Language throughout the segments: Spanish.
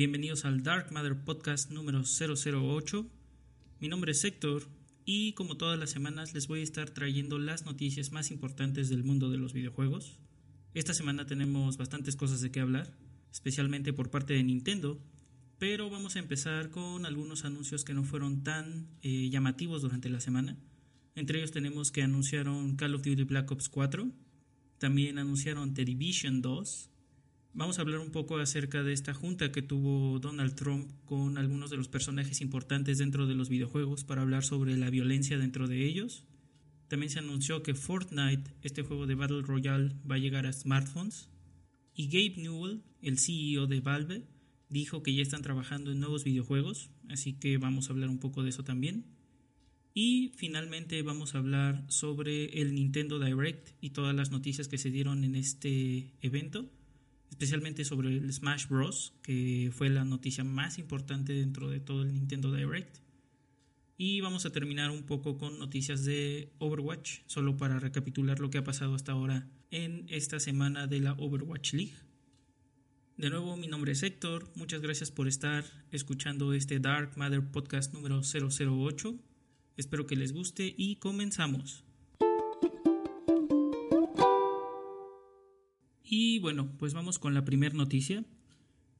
Bienvenidos al Dark Matter Podcast número 008. Mi nombre es Héctor y como todas las semanas les voy a estar trayendo las noticias más importantes del mundo de los videojuegos. Esta semana tenemos bastantes cosas de qué hablar, especialmente por parte de Nintendo, pero vamos a empezar con algunos anuncios que no fueron tan eh, llamativos durante la semana. Entre ellos tenemos que anunciaron Call of Duty Black Ops 4, también anunciaron The Division 2, Vamos a hablar un poco acerca de esta junta que tuvo Donald Trump con algunos de los personajes importantes dentro de los videojuegos para hablar sobre la violencia dentro de ellos. También se anunció que Fortnite, este juego de Battle Royale, va a llegar a smartphones. Y Gabe Newell, el CEO de Valve, dijo que ya están trabajando en nuevos videojuegos, así que vamos a hablar un poco de eso también. Y finalmente vamos a hablar sobre el Nintendo Direct y todas las noticias que se dieron en este evento especialmente sobre el Smash Bros, que fue la noticia más importante dentro de todo el Nintendo Direct. Y vamos a terminar un poco con noticias de Overwatch, solo para recapitular lo que ha pasado hasta ahora en esta semana de la Overwatch League. De nuevo, mi nombre es Héctor, muchas gracias por estar escuchando este Dark Matter Podcast número 008. Espero que les guste y comenzamos. Y bueno, pues vamos con la primera noticia.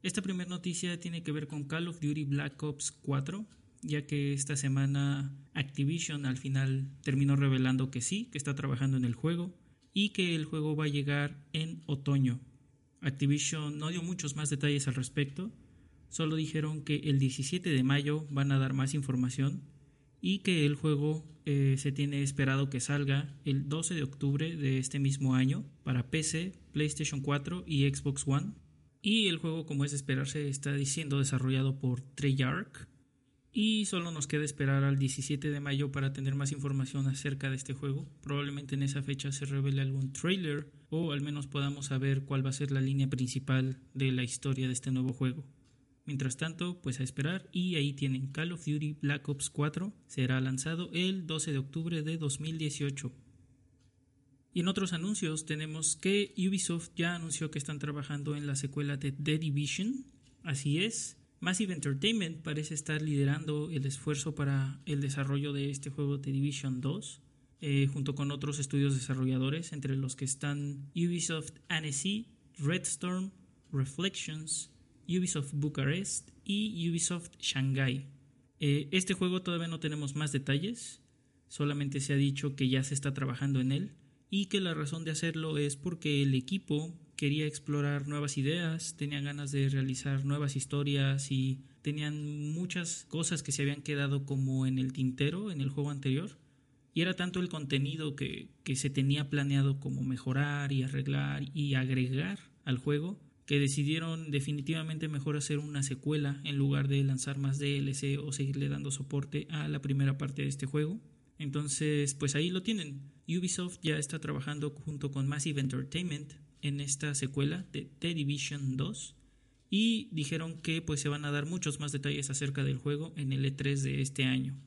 Esta primera noticia tiene que ver con Call of Duty Black Ops 4, ya que esta semana Activision al final terminó revelando que sí, que está trabajando en el juego y que el juego va a llegar en otoño. Activision no dio muchos más detalles al respecto, solo dijeron que el 17 de mayo van a dar más información y que el juego eh, se tiene esperado que salga el 12 de octubre de este mismo año para PC, PlayStation 4 y Xbox One. Y el juego, como es de esperarse, está siendo desarrollado por Treyarch. Y solo nos queda esperar al 17 de mayo para tener más información acerca de este juego. Probablemente en esa fecha se revele algún trailer o al menos podamos saber cuál va a ser la línea principal de la historia de este nuevo juego. Mientras tanto, pues a esperar y ahí tienen Call of Duty Black Ops 4, será lanzado el 12 de octubre de 2018. Y en otros anuncios tenemos que Ubisoft ya anunció que están trabajando en la secuela de The Division, así es. Massive Entertainment parece estar liderando el esfuerzo para el desarrollo de este juego The Division 2, eh, junto con otros estudios desarrolladores, entre los que están Ubisoft Annecy, Redstorm, Reflections, Ubisoft Bucarest y Ubisoft Shanghai. Eh, este juego todavía no tenemos más detalles, solamente se ha dicho que ya se está trabajando en él y que la razón de hacerlo es porque el equipo quería explorar nuevas ideas, tenía ganas de realizar nuevas historias y tenían muchas cosas que se habían quedado como en el tintero en el juego anterior. Y era tanto el contenido que, que se tenía planeado como mejorar y arreglar y agregar al juego que decidieron definitivamente mejor hacer una secuela en lugar de lanzar más DLC o seguirle dando soporte a la primera parte de este juego. Entonces, pues ahí lo tienen. Ubisoft ya está trabajando junto con Massive Entertainment en esta secuela de The Division 2 y dijeron que pues se van a dar muchos más detalles acerca del juego en el E3 de este año.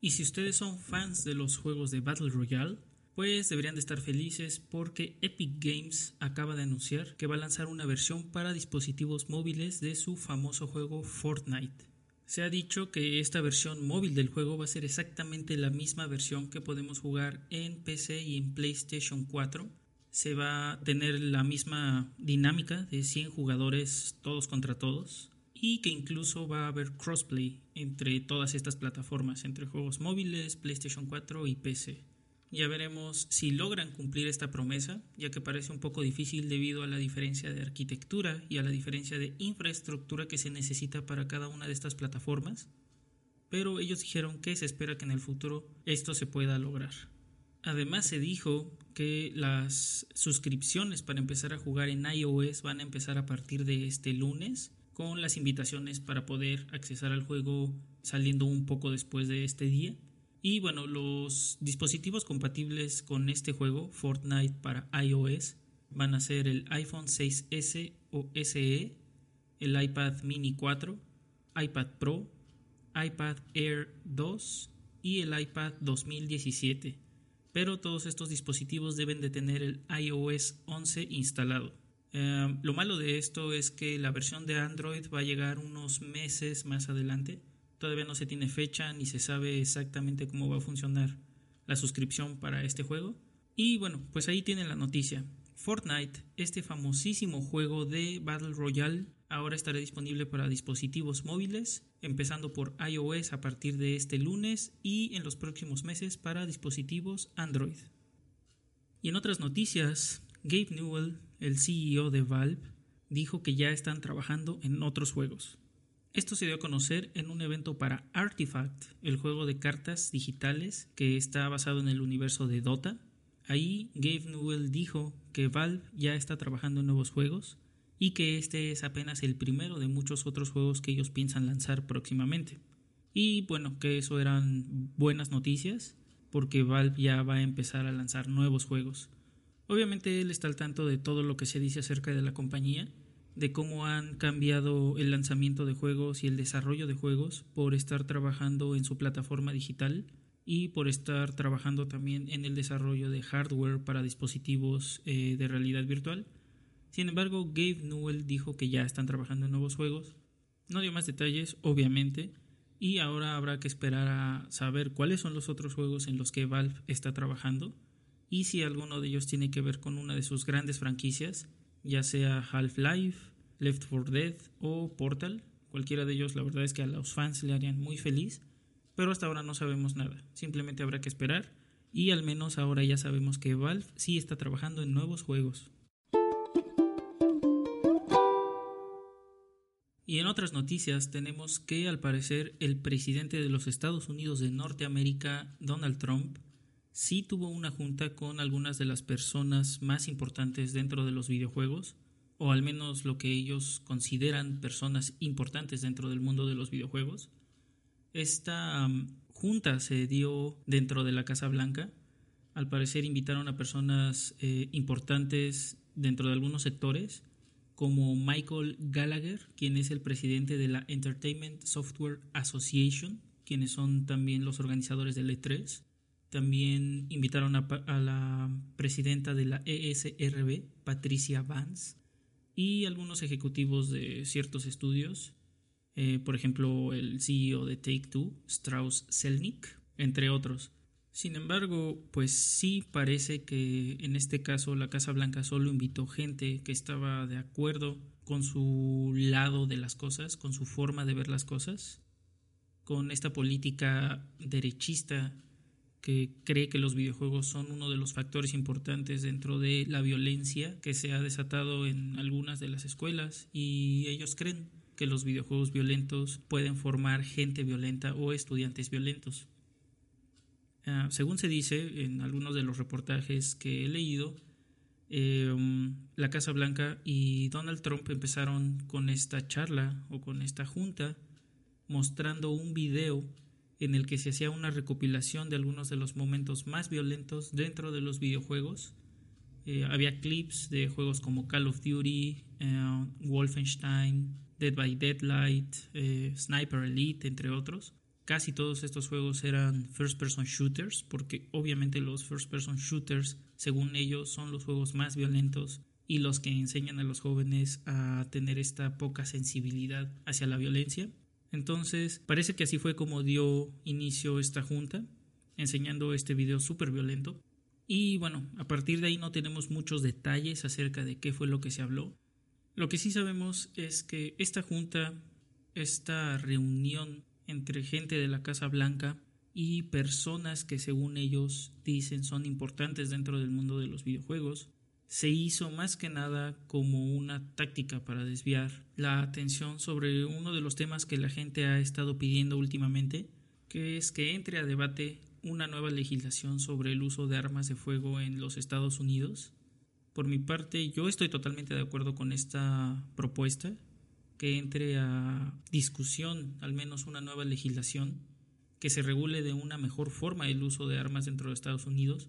Y si ustedes son fans de los juegos de Battle Royale, pues deberían de estar felices porque Epic Games acaba de anunciar que va a lanzar una versión para dispositivos móviles de su famoso juego Fortnite. Se ha dicho que esta versión móvil del juego va a ser exactamente la misma versión que podemos jugar en PC y en PlayStation 4. Se va a tener la misma dinámica de 100 jugadores todos contra todos y que incluso va a haber crossplay entre todas estas plataformas, entre juegos móviles, PlayStation 4 y PC. Ya veremos si logran cumplir esta promesa, ya que parece un poco difícil debido a la diferencia de arquitectura y a la diferencia de infraestructura que se necesita para cada una de estas plataformas. Pero ellos dijeron que se espera que en el futuro esto se pueda lograr. Además se dijo que las suscripciones para empezar a jugar en iOS van a empezar a partir de este lunes con las invitaciones para poder accesar al juego saliendo un poco después de este día. Y bueno, los dispositivos compatibles con este juego, Fortnite para iOS, van a ser el iPhone 6S o SE, el iPad mini 4, iPad Pro, iPad Air 2 y el iPad 2017. Pero todos estos dispositivos deben de tener el iOS 11 instalado. Eh, lo malo de esto es que la versión de Android va a llegar unos meses más adelante. Todavía no se tiene fecha ni se sabe exactamente cómo va a funcionar la suscripción para este juego. Y bueno, pues ahí tienen la noticia. Fortnite, este famosísimo juego de Battle Royale, ahora estará disponible para dispositivos móviles, empezando por iOS a partir de este lunes y en los próximos meses para dispositivos Android. Y en otras noticias, Gabe Newell, el CEO de Valve, dijo que ya están trabajando en otros juegos. Esto se dio a conocer en un evento para Artifact, el juego de cartas digitales que está basado en el universo de Dota, Ahí Gabe Newell dijo que Valve ya está trabajando en nuevos juegos y que este es apenas el primero de muchos otros juegos que ellos piensan lanzar próximamente. Y bueno, que eso eran buenas noticias porque Valve ya va a empezar a lanzar nuevos juegos. Obviamente él está al tanto de todo lo que se dice acerca de la compañía, de cómo han cambiado el lanzamiento de juegos y el desarrollo de juegos por estar trabajando en su plataforma digital y por estar trabajando también en el desarrollo de hardware para dispositivos eh, de realidad virtual. Sin embargo, Gabe Newell dijo que ya están trabajando en nuevos juegos. No dio más detalles, obviamente, y ahora habrá que esperar a saber cuáles son los otros juegos en los que Valve está trabajando y si alguno de ellos tiene que ver con una de sus grandes franquicias, ya sea Half-Life, Left 4 Dead o Portal. Cualquiera de ellos la verdad es que a los fans le harían muy feliz pero hasta ahora no sabemos nada. Simplemente habrá que esperar y al menos ahora ya sabemos que Valve sí está trabajando en nuevos juegos. Y en otras noticias tenemos que al parecer el presidente de los Estados Unidos de Norteamérica, Donald Trump, sí tuvo una junta con algunas de las personas más importantes dentro de los videojuegos, o al menos lo que ellos consideran personas importantes dentro del mundo de los videojuegos. Esta junta se dio dentro de la Casa Blanca. Al parecer invitaron a personas eh, importantes dentro de algunos sectores, como Michael Gallagher, quien es el presidente de la Entertainment Software Association, quienes son también los organizadores del E3. También invitaron a, la presidenta de la ESRB, Patricia Vance, y algunos ejecutivos de ciertos estudios eh, por ejemplo el CEO de Take Two, Strauss Zelnick, entre otros. Sin embargo, pues sí parece que en este caso la Casa Blanca solo invitó gente que estaba de acuerdo con su lado de las cosas, con su forma de ver las cosas, con esta política derechista que cree que los videojuegos son uno de los factores importantes dentro de la violencia que se ha desatado en algunas de las escuelas y ellos creen que los videojuegos violentos pueden formar gente violenta o estudiantes violentos. Ah, según se dice en algunos de los reportajes que he leído, em, la Casa Blanca y Donald Trump empezaron con esta charla o con esta junta mostrando un video en el que se hacía una recopilación de algunos de los momentos más violentos dentro de los videojuegos. Eh, había clips de juegos como Call of Duty, eh, Wolfenstein, Dead by Deadlight, eh, Sniper Elite, entre otros. Casi todos estos juegos eran first person shooters, porque obviamente los first person shooters, según ellos, son los juegos más violentos y los que enseñan a los jóvenes a tener esta poca sensibilidad hacia la violencia. Entonces, parece que así fue como dio inicio esta junta, enseñando este video súper violento. Y bueno, a partir de ahí no tenemos muchos detalles acerca de qué fue lo que se habló. Lo que sí sabemos es que esta junta, esta reunión entre gente de la Casa Blanca y personas que según ellos dicen son importantes dentro del mundo de los videojuegos, se hizo más que nada como una táctica para desviar la atención sobre uno de los temas que la gente ha estado pidiendo últimamente, que es que entre a debate una nueva legislación sobre el uso de armas de fuego en los Estados Unidos. Por mi parte, yo estoy totalmente de acuerdo con esta propuesta, que entre a discusión al menos una nueva legislación que se regule de una mejor forma el uso de armas dentro de Estados Unidos,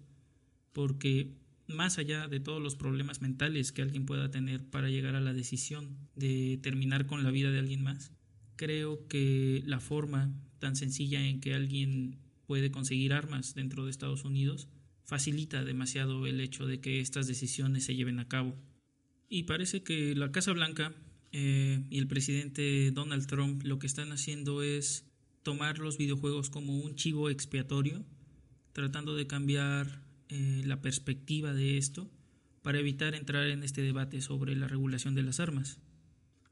porque más allá de todos los problemas mentales que alguien pueda tener para llegar a la decisión de terminar con la vida de alguien más, creo que la forma tan sencilla en que alguien puede conseguir armas dentro de Estados Unidos facilita demasiado el hecho de que estas decisiones se lleven a cabo. Y parece que la Casa Blanca eh, y el presidente Donald Trump lo que están haciendo es tomar los videojuegos como un chivo expiatorio, tratando de cambiar eh, la perspectiva de esto para evitar entrar en este debate sobre la regulación de las armas.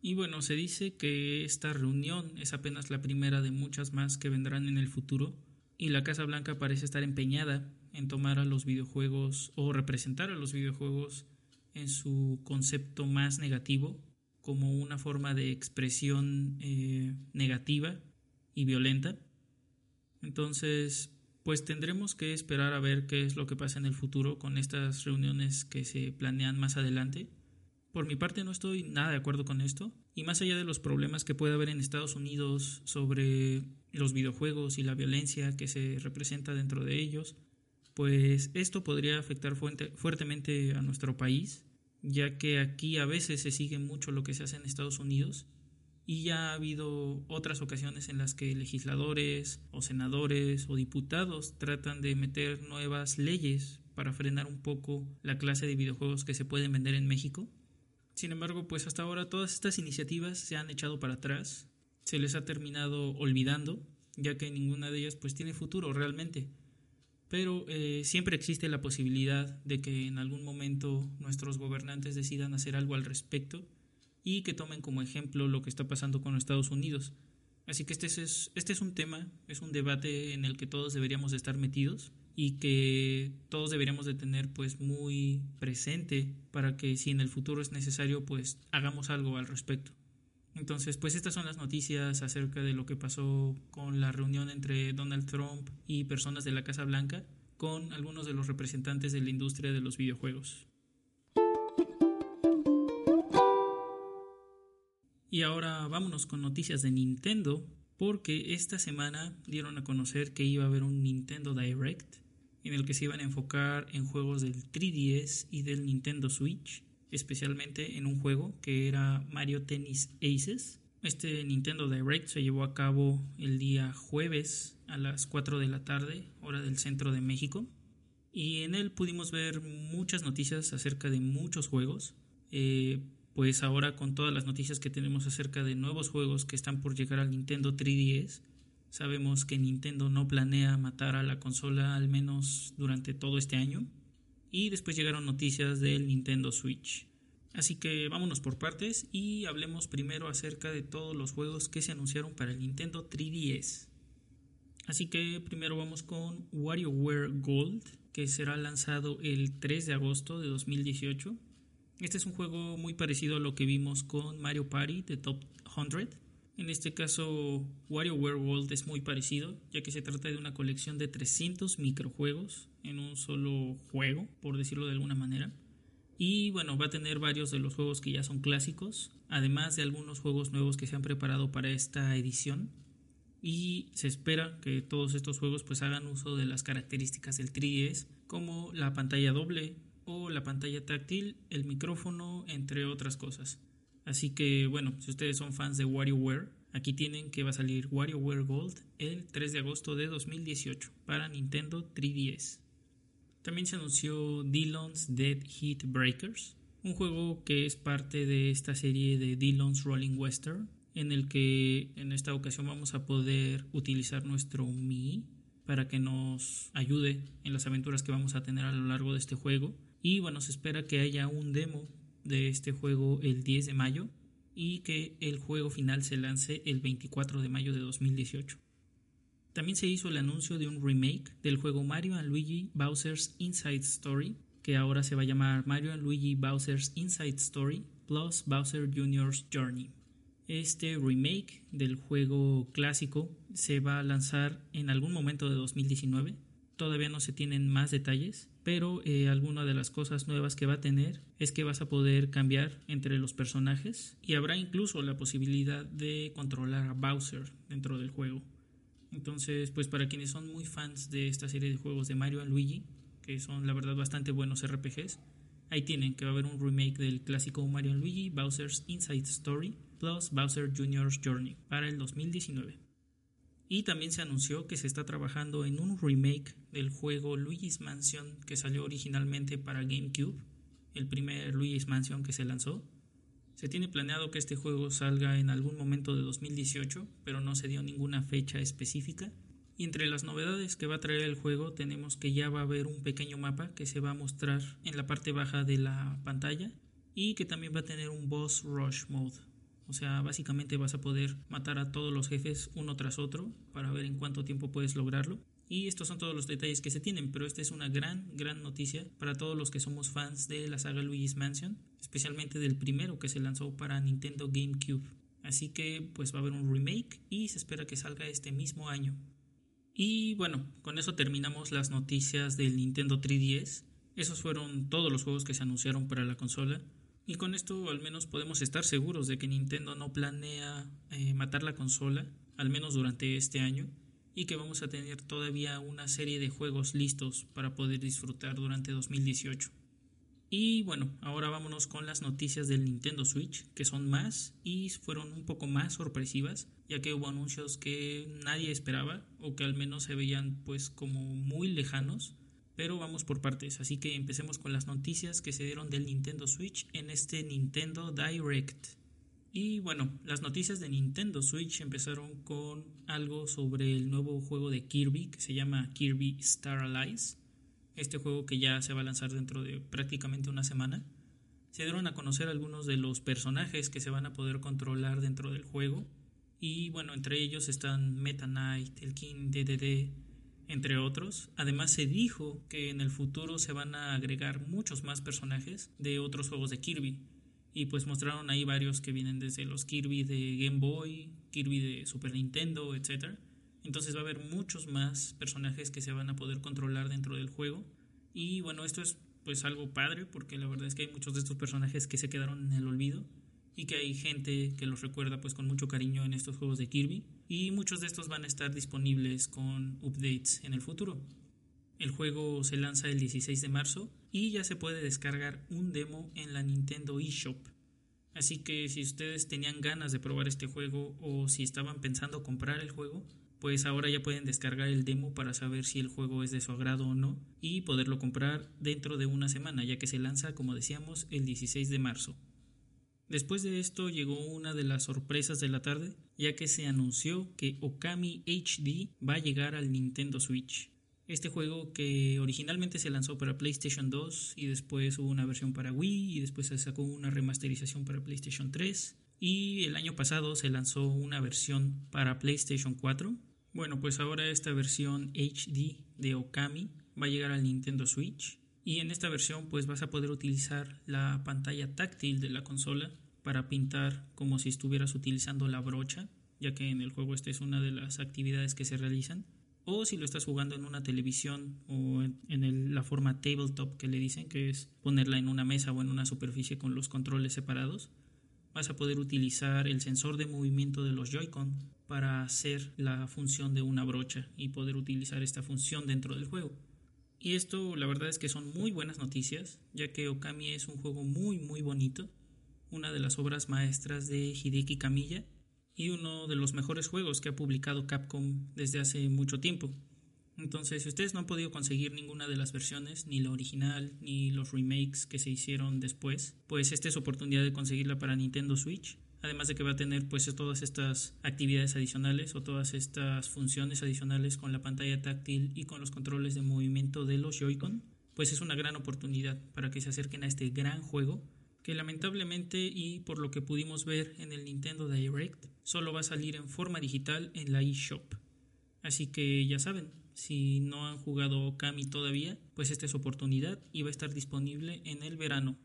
Y bueno, se dice que esta reunión es apenas la primera de muchas más que vendrán en el futuro y la Casa Blanca parece estar empeñada en tomar a los videojuegos o representar a los videojuegos en su concepto más negativo como una forma de expresión eh, negativa y violenta. Entonces, pues tendremos que esperar a ver qué es lo que pasa en el futuro con estas reuniones que se planean más adelante. Por mi parte no estoy nada de acuerdo con esto, y más allá de los problemas que puede haber en Estados Unidos sobre los videojuegos y la violencia que se representa dentro de ellos, pues esto podría afectar fuertemente a nuestro país, ya que aquí a veces se sigue mucho lo que se hace en Estados Unidos y ya ha habido otras ocasiones en las que legisladores o senadores o diputados tratan de meter nuevas leyes para frenar un poco la clase de videojuegos que se pueden vender en México. Sin embargo, pues hasta ahora todas estas iniciativas se han echado para atrás, se les ha terminado olvidando, ya que ninguna de ellas pues tiene futuro realmente. Pero eh, siempre existe la posibilidad de que en algún momento nuestros gobernantes decidan hacer algo al respecto y que tomen como ejemplo lo que está pasando con Estados Unidos. Así que este es, este es un tema, es un debate en el que todos deberíamos de estar metidos y que todos deberíamos de tener pues muy presente para que si en el futuro es necesario pues hagamos algo al respecto. Entonces pues estas son las noticias acerca de lo que pasó con la reunión entre Donald Trump y personas de la Casa Blanca con algunos de los representantes de la industria de los videojuegos. Y ahora vámonos con noticias de Nintendo, porque esta semana dieron a conocer que iba a haber un Nintendo Direct en el que se iban a enfocar en juegos del 3DS y del Nintendo Switch, especialmente en un juego que era Mario Tennis Aces. Este Nintendo Direct se llevó a cabo el día jueves a las 4 de la tarde, hora del centro de México, y en él pudimos ver muchas noticias acerca de muchos juegos. Eh, pues ahora con todas las noticias que tenemos acerca de nuevos juegos que están por llegar al Nintendo 3DS, sabemos que Nintendo no planea matar a la consola al menos durante todo este año. Y después llegaron noticias del Nintendo Switch. Así que vámonos por partes y hablemos primero acerca de todos los juegos que se anunciaron para el Nintendo 3DS. Así que primero vamos con WarioWare Gold, que será lanzado el 3 de agosto de 2018 este es un juego muy parecido a lo que vimos con Mario Party de Top 100. En este caso, WarioWare World es muy parecido, ya que se trata de una colección de 300 microjuegos en un solo juego, por decirlo de alguna manera. Y bueno, va a tener varios de los juegos que ya son clásicos, además de algunos juegos nuevos que se han preparado para esta edición. Y se espera que todos estos juegos pues hagan uso de las características del 3DS, como la pantalla doble, la pantalla táctil, el micrófono, entre otras cosas. Así que bueno, si ustedes son fans de WarioWare, aquí tienen que va a salir WarioWare Gold el 3 de agosto de 2018 para Nintendo 3DS. También se anunció Dillon's Dead Heat Breakers, un juego que es parte de esta serie de Dillon's Rolling Western, en el que en esta ocasión vamos a poder utilizar nuestro Mi para que nos ayude en las aventuras que vamos a tener a lo largo de este juego. Y bueno, se espera que haya un demo de este juego el 10 de mayo y que el juego final se lance el 24 de mayo de 2018. También se hizo el anuncio de un remake del juego Mario Luigi Bowser's Inside Story, que ahora se va a llamar Mario Luigi Bowser's Inside Story plus Bowser Jr.'s Journey. Este remake del juego clásico se va a lanzar en algún momento de 2019 todavía no se tienen más detalles, pero eh, alguna de las cosas nuevas que va a tener es que vas a poder cambiar entre los personajes y habrá incluso la posibilidad de controlar a Bowser dentro del juego. Entonces, pues para quienes son muy fans de esta serie de juegos de Mario y Luigi, que son la verdad bastante buenos RPGs, ahí tienen que va a haber un remake del clásico Mario Luigi Bowser's Inside Story plus Bowser Jr.'s Journey para el 2019. Y también se anunció que se está trabajando en un remake del juego Luigi's Mansion que salió originalmente para GameCube, el primer Luigi's Mansion que se lanzó. Se tiene planeado que este juego salga en algún momento de 2018, pero no se dio ninguna fecha específica. Y entre las novedades que va a traer el juego tenemos que ya va a haber un pequeño mapa que se va a mostrar en la parte baja de la pantalla y que también va a tener un boss rush mode. O sea, básicamente vas a poder matar a todos los jefes uno tras otro para ver en cuánto tiempo puedes lograrlo. Y estos son todos los detalles que se tienen, pero esta es una gran, gran noticia para todos los que somos fans de la saga Luigi's Mansion, especialmente del primero que se lanzó para Nintendo GameCube. Así que pues va a haber un remake y se espera que salga este mismo año. Y bueno, con eso terminamos las noticias del Nintendo 3DS. Esos fueron todos los juegos que se anunciaron para la consola. Y con esto al menos podemos estar seguros de que Nintendo no planea eh, matar la consola, al menos durante este año y que vamos a tener todavía una serie de juegos listos para poder disfrutar durante 2018. Y bueno, ahora vámonos con las noticias del Nintendo Switch, que son más y fueron un poco más sorpresivas, ya que hubo anuncios que nadie esperaba o que al menos se veían pues como muy lejanos, pero vamos por partes, así que empecemos con las noticias que se dieron del Nintendo Switch en este Nintendo Direct. Y bueno, las noticias de Nintendo Switch empezaron con algo sobre el nuevo juego de Kirby que se llama Kirby Star Allies. Este juego que ya se va a lanzar dentro de prácticamente una semana. Se dieron a conocer algunos de los personajes que se van a poder controlar dentro del juego. Y bueno, entre ellos están Meta Knight, el King DDD, entre otros. Además se dijo que en el futuro se van a agregar muchos más personajes de otros juegos de Kirby y pues mostraron ahí varios que vienen desde los Kirby de Game Boy, Kirby de Super Nintendo, etc. Entonces va a haber muchos más personajes que se van a poder controlar dentro del juego. Y bueno, esto es pues algo padre porque la verdad es que hay muchos de estos personajes que se quedaron en el olvido y que hay gente que los recuerda pues con mucho cariño en estos juegos de Kirby y muchos de estos van a estar disponibles con updates en el futuro. El juego se lanza el 16 de marzo y ya se puede descargar un demo en la Nintendo eShop. Así que si ustedes tenían ganas de probar este juego o si estaban pensando comprar el juego, pues ahora ya pueden descargar el demo para saber si el juego es de su agrado o no y poderlo comprar dentro de una semana, ya que se lanza, como decíamos, el 16 de marzo. Después de esto llegó una de las sorpresas de la tarde, ya que se anunció que Okami HD va a llegar al Nintendo Switch. Este juego que originalmente se lanzó para PlayStation 2 y después hubo una versión para Wii y después se sacó una remasterización para PlayStation 3 y el año pasado se lanzó una versión para PlayStation 4. Bueno, pues ahora esta versión HD de Okami va a llegar al Nintendo Switch y en esta versión pues vas a poder utilizar la pantalla táctil de la consola para pintar como si estuvieras utilizando la brocha, ya que en el juego esta es una de las actividades que se realizan o si lo estás jugando en una televisión o en, la forma tabletop que le dicen, que es ponerla en una mesa o en una superficie con los controles separados, vas a poder utilizar el sensor de movimiento de los Joy-Con para hacer la función de una brocha y poder utilizar esta función dentro del juego. Y esto la verdad es que son muy buenas noticias, ya que Okami es un juego muy muy bonito, una de las obras maestras de Hideki Kamiya y uno de los mejores juegos que ha publicado Capcom desde hace mucho tiempo. Entonces, si ustedes no han podido conseguir ninguna de las versiones, ni la original, ni los remakes que se hicieron después, pues esta es oportunidad de conseguirla para Nintendo Switch. Además de que va a tener pues todas estas actividades adicionales o todas estas funciones adicionales con la pantalla táctil y con los controles de movimiento de los Joy-Con, pues es una gran oportunidad para que se acerquen a este gran juego que lamentablemente y por lo que pudimos ver en el Nintendo Direct, solo va a salir en forma digital en la eShop. Así que ya saben, si no han jugado Okami todavía, pues esta es oportunidad y va a estar disponible en el verano.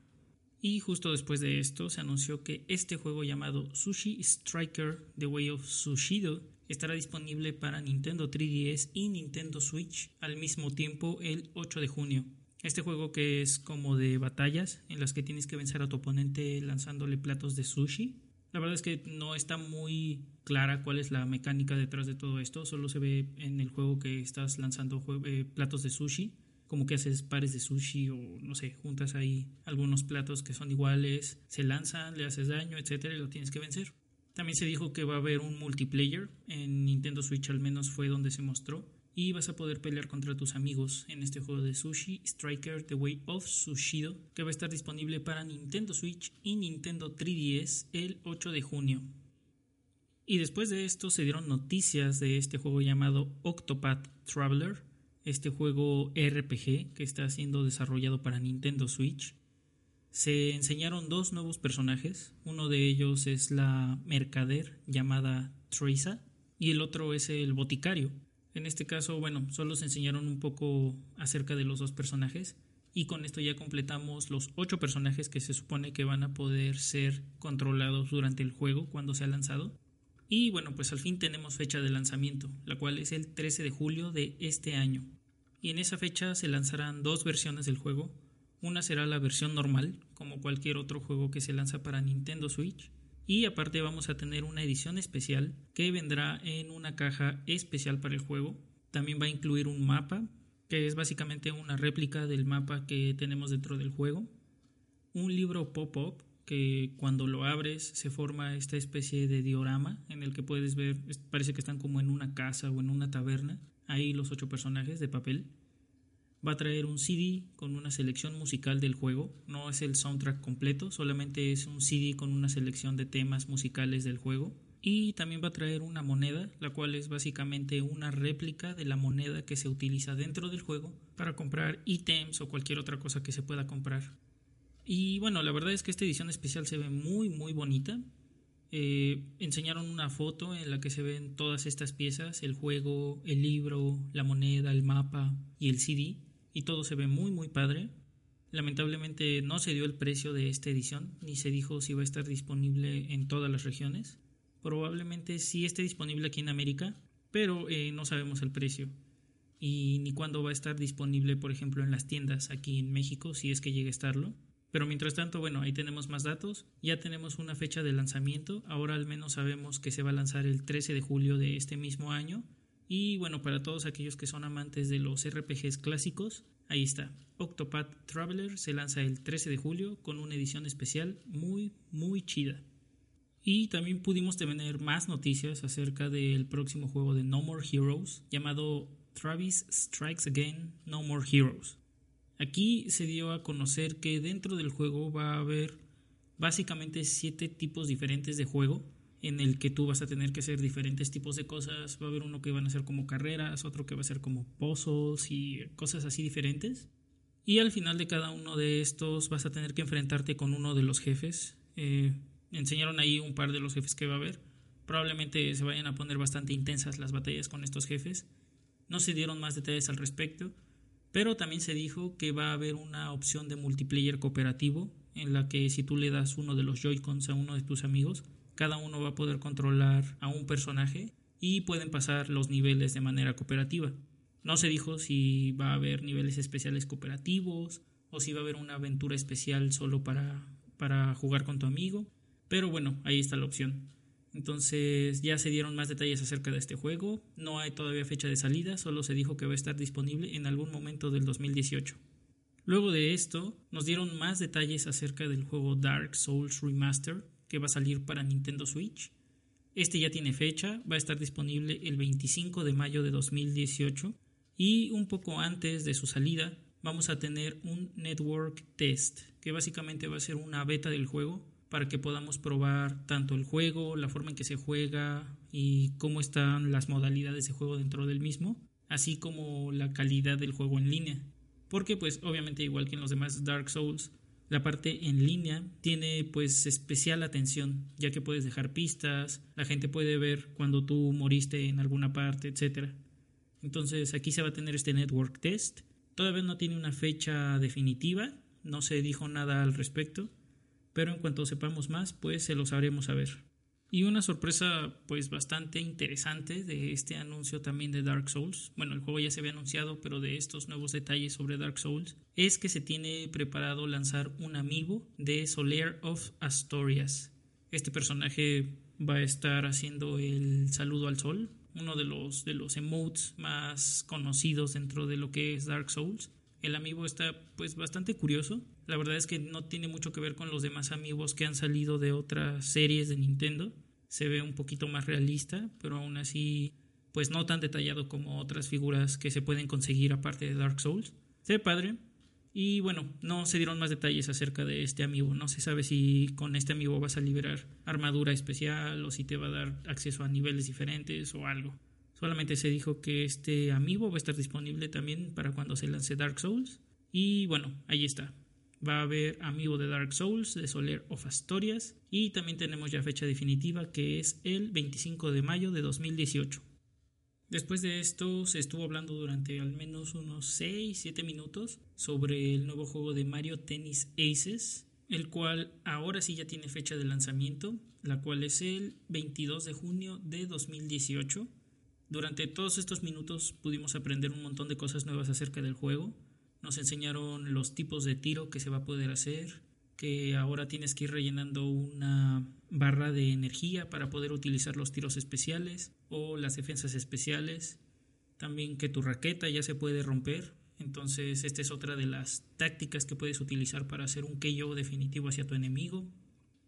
Y justo después de esto se anunció que este juego llamado Sushi Striker The Way of Sushido estará disponible para Nintendo 3DS y Nintendo Switch al mismo tiempo el 8 de junio. Este juego que es como de batallas en las que tienes que vencer a tu oponente lanzándole platos de sushi. La verdad es que no está muy clara cuál es la mecánica detrás de todo esto, solo se ve en el juego que estás lanzando eh, platos de sushi, como que haces pares de sushi o no sé, juntas ahí algunos platos que son iguales, se lanzan, le haces daño, etcétera, y lo tienes que vencer. También se dijo que va a haber un multiplayer, en Nintendo Switch al menos fue donde se mostró, y vas a poder pelear contra tus amigos en este juego de sushi Striker The Way of Sushido que va a estar disponible para Nintendo Switch y Nintendo 3DS el 8 de junio. Y después de esto se dieron noticias de este juego llamado Octopath Traveler, este juego RPG que está siendo desarrollado para Nintendo Switch. Se enseñaron dos nuevos personajes, uno de ellos es la mercader llamada Teresa y el otro es el boticario en este caso, bueno, solo se enseñaron un poco acerca de los dos personajes y con esto ya completamos los ocho personajes que se supone que van a poder ser controlados durante el juego cuando se ha lanzado. Y bueno, pues al fin tenemos fecha de lanzamiento, la cual es el 13 de julio de este año. Y en esa fecha se lanzarán dos versiones del juego. Una será la versión normal, como cualquier otro juego que se lanza para Nintendo Switch, y aparte vamos a tener una edición especial que vendrá en una caja especial para el juego. También va a incluir un mapa, que es básicamente una réplica del mapa que tenemos dentro del juego. Un libro pop-up que cuando lo abres se forma esta especie de diorama en el que puedes ver, parece que están como en una casa o en una taberna, ahí los ocho personajes de papel va a traer un CD con una selección musical del juego. No es el soundtrack completo, solamente es un CD con una selección de temas musicales del juego. Y también va a traer una moneda, la cual es básicamente una réplica de la moneda que se utiliza dentro del juego para comprar ítems o cualquier otra cosa que se pueda comprar. Y bueno, la verdad es que esta edición especial se ve muy muy bonita. Eh, enseñaron una foto en la que se ven todas estas piezas, el juego, el libro, la moneda, el mapa y el CD y todo se ve muy muy padre. Lamentablemente no se dio el precio de esta edición, ni se dijo si va a estar disponible en todas las regiones. Probablemente sí esté disponible aquí en América, pero eh, no sabemos el precio. Y ni cuándo va a estar disponible, por ejemplo, en las tiendas aquí en México, si es que llegue a estarlo. Pero mientras tanto, bueno, ahí tenemos más datos. Ya tenemos una fecha de lanzamiento. Ahora al menos sabemos que se va a lanzar el 13 de julio de este mismo año y bueno, para todos aquellos que son amantes de los RPGs clásicos, ahí está. Octopath Traveler se lanza el 13 de julio con una edición especial muy, muy chida. Y también pudimos tener más noticias acerca del próximo juego de No More Heroes llamado Travis Strikes Again No More Heroes. Aquí se dio a conocer que dentro del juego va a haber básicamente siete tipos diferentes de juego en el que tú vas a tener que hacer diferentes tipos de cosas. Va a haber uno que van a ser como carreras, otro que va a ser como puzzles y cosas así diferentes. Y al final de cada uno de estos vas a tener que enfrentarte con uno de los jefes. Eh, enseñaron ahí un par de los jefes que va a haber. Probablemente se vayan a poner bastante intensas las batallas con estos jefes. No se dieron más detalles al respecto, pero también se dijo que va a haber una opción de multiplayer cooperativo en la que si tú le das uno de los Joy-Cons a uno de tus amigos, cada uno va a poder controlar a un personaje y pueden pasar los niveles de manera cooperativa. No se dijo si va a haber niveles especiales cooperativos o si va a haber una aventura especial solo para, para jugar con tu amigo, pero bueno, ahí está la opción. Entonces ya se dieron más detalles acerca de este juego, no hay todavía fecha de salida, solo se dijo que va a estar disponible en algún momento del 2018. Luego de esto, nos dieron más detalles acerca del juego Dark Souls Remaster, que va a salir para Nintendo Switch. Este ya tiene fecha, va a estar disponible el 25 de mayo de 2018 y un poco antes de su salida vamos a tener un network test, que básicamente va a ser una beta del juego para que podamos probar tanto el juego, la forma en que se juega y cómo están las modalidades de juego dentro del mismo, así como la calidad del juego en línea. Porque pues obviamente igual que en los demás Dark Souls, la parte en línea tiene pues especial atención, ya que puedes dejar pistas, la gente puede ver cuando tú moriste en alguna parte, etc. Entonces aquí se va a tener este network test. Todavía no tiene una fecha definitiva, no se dijo nada al respecto, pero en cuanto sepamos más, pues se lo sabremos a ver. Y una sorpresa pues bastante interesante de este anuncio también de Dark Souls, bueno el juego ya se había anunciado pero de estos nuevos detalles sobre Dark Souls, es que se tiene preparado lanzar un amigo de Soler of Asturias. Este personaje va a estar haciendo el saludo al sol, uno de los, de los emotes más conocidos dentro de lo que es Dark Souls. El amiibo está pues bastante curioso. La verdad es que no tiene mucho que ver con los demás amigos que han salido de otras series de Nintendo. Se ve un poquito más realista, pero aún así pues no tan detallado como otras figuras que se pueden conseguir aparte de Dark Souls. Se ve padre. Y bueno, no se dieron más detalles acerca de este amiibo. No se sabe si con este amiibo vas a liberar armadura especial o si te va a dar acceso a niveles diferentes o algo. Solamente se dijo que este amiibo va a estar disponible también para cuando se lance Dark Souls. Y bueno, ahí está. Va a haber amiibo de Dark Souls, de Soler of Astorias. Y también tenemos ya fecha definitiva que es el 25 de mayo de 2018. Después de esto se estuvo hablando durante al menos unos 6-7 minutos sobre el nuevo juego de Mario Tennis Aces, el cual ahora sí ya tiene fecha de lanzamiento, la cual es el 22 de junio de 2018. Durante todos estos minutos pudimos aprender un montón de cosas nuevas acerca del juego. Nos enseñaron los tipos de tiro que se va a poder hacer, que ahora tienes que ir rellenando una barra de energía para poder utilizar los tiros especiales o las defensas especiales. También que tu raqueta ya se puede romper. Entonces esta es otra de las tácticas que puedes utilizar para hacer un KO definitivo hacia tu enemigo.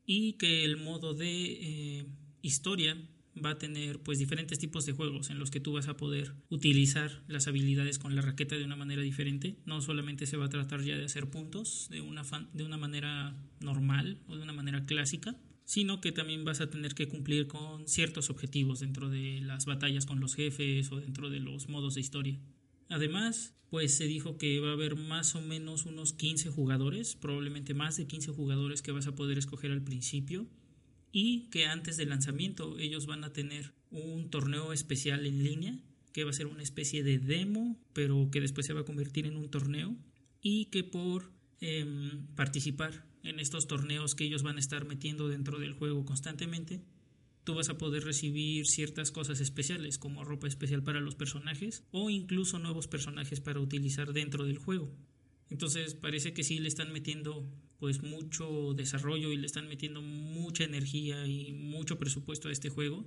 Y que el modo de eh, historia va a tener pues diferentes tipos de juegos en los que tú vas a poder utilizar las habilidades con la raqueta de una manera diferente. No solamente se va a tratar ya de hacer puntos de una, de una manera normal o de una manera clásica, sino que también vas a tener que cumplir con ciertos objetivos dentro de las batallas con los jefes o dentro de los modos de historia. Además, pues se dijo que va a haber más o menos unos 15 jugadores, probablemente más de 15 jugadores que vas a poder escoger al principio y que antes del lanzamiento ellos van a tener un torneo especial en línea que va a ser una especie de demo pero que después se va a convertir en un torneo y que por em, participar en estos torneos que ellos van a estar metiendo dentro del juego constantemente tú vas a poder recibir ciertas cosas especiales como ropa especial para los personajes o incluso nuevos personajes para utilizar dentro del juego. Entonces parece que sí le están metiendo pues mucho desarrollo y le están metiendo mucha energía y mucho presupuesto a este juego.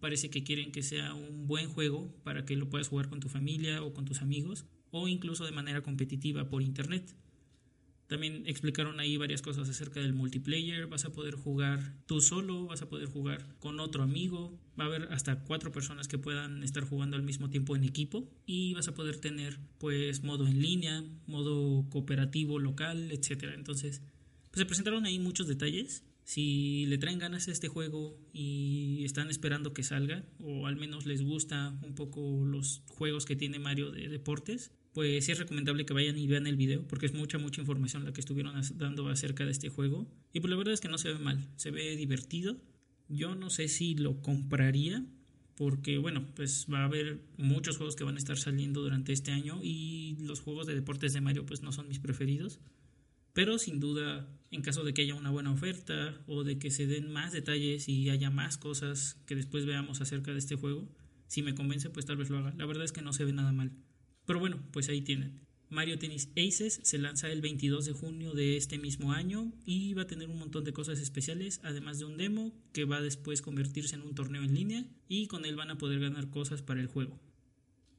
Parece que quieren que sea un buen juego para que lo puedas jugar con tu familia o con tus amigos o incluso de manera competitiva por internet. También explicaron ahí varias cosas acerca del multiplayer. Vas a poder jugar tú solo, vas a poder jugar con otro amigo. Va a haber hasta cuatro personas que puedan estar jugando al mismo tiempo en equipo. Y vas a poder tener pues modo en línea, modo cooperativo local, etc. Entonces, pues se presentaron ahí muchos detalles. Si le traen ganas a este juego y están esperando que salga, o al menos les gusta un poco los juegos que tiene Mario de deportes, pues es recomendable que vayan y vean el video porque es mucha, mucha información la que estuvieron dando acerca de este juego. Y pues la verdad es que no se ve mal, se ve divertido. Yo no sé si lo compraría porque bueno, pues va a haber muchos juegos que van a estar saliendo durante este año y los juegos de deportes de Mario pues no son mis preferidos. Pero sin duda, en caso de que haya una buena oferta o de que se den más detalles y haya más cosas que después veamos acerca de este juego, si me convence pues tal vez lo haga. La verdad es que no se ve nada mal. Pero bueno, pues ahí tienen. Mario Tennis Aces se lanza el 22 de junio de este mismo año y va a tener un montón de cosas especiales, además de un demo que va a después convertirse en un torneo en línea y con él van a poder ganar cosas para el juego.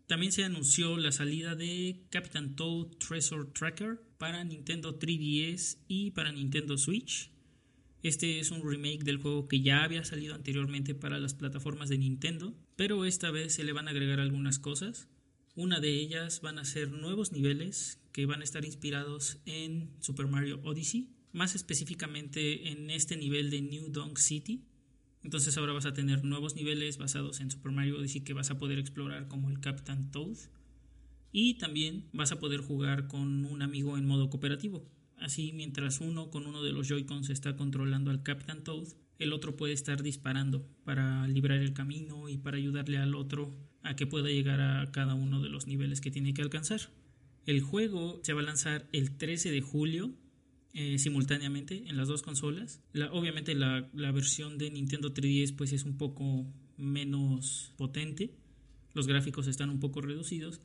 También se anunció la salida de Captain Toad Treasure Tracker para Nintendo 3DS y para Nintendo Switch. Este es un remake del juego que ya había salido anteriormente para las plataformas de Nintendo, pero esta vez se le van a agregar algunas cosas. Una de ellas van a ser nuevos niveles que van a estar inspirados en Super Mario Odyssey, más específicamente en este nivel de New Donk City. Entonces ahora vas a tener nuevos niveles basados en Super Mario Odyssey que vas a poder explorar como el Captain Toad. Y también vas a poder jugar con un amigo en modo cooperativo. Así, mientras uno con uno de los Joy-Cons está controlando al Captain Toad, el otro puede estar disparando para librar el camino y para ayudarle al otro a que pueda llegar a cada uno de los niveles que tiene que alcanzar. El juego se va a lanzar el 13 de julio eh, simultáneamente en las dos consolas. La, obviamente la, la versión de Nintendo 3DS pues es un poco menos potente, los gráficos están un poco reducidos,